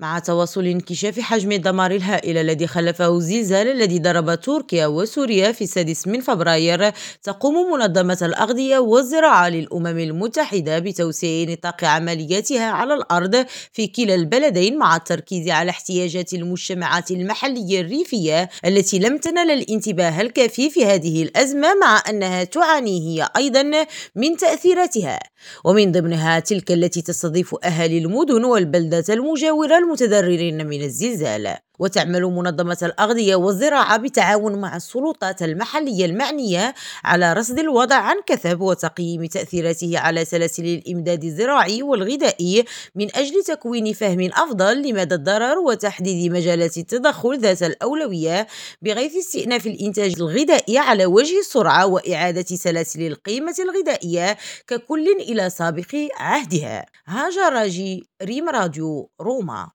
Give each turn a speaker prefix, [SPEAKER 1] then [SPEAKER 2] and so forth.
[SPEAKER 1] مع تواصل انكشاف حجم الدمار الهائل الذي خلفه الزلزال الذي ضرب تركيا وسوريا في السادس من فبراير تقوم منظمة الأغذية والزراعة للأمم المتحدة بتوسيع نطاق عملياتها على الأرض في كلا البلدين مع التركيز على احتياجات المجتمعات المحلية الريفية التي لم تنل الانتباه الكافي في هذه الأزمة مع أنها تعاني هي أيضا من تأثيراتها. ومن ضمنها تلك التي تستضيف أهالي المدن والبلدات المجاورة المتضررين من الزلزال وتعمل منظمة الأغذية والزراعة بالتعاون مع السلطات المحلية المعنية على رصد الوضع عن كثب وتقييم تأثيراته على سلاسل الإمداد الزراعي والغذائي من أجل تكوين فهم أفضل لمدى الضرر وتحديد مجالات التدخل ذات الأولوية بغيث استئناف الإنتاج الغذائي على وجه السرعة وإعادة سلاسل القيمة الغذائية ككل إلى سابق عهدها. هاجر راجي ريم راديو روما.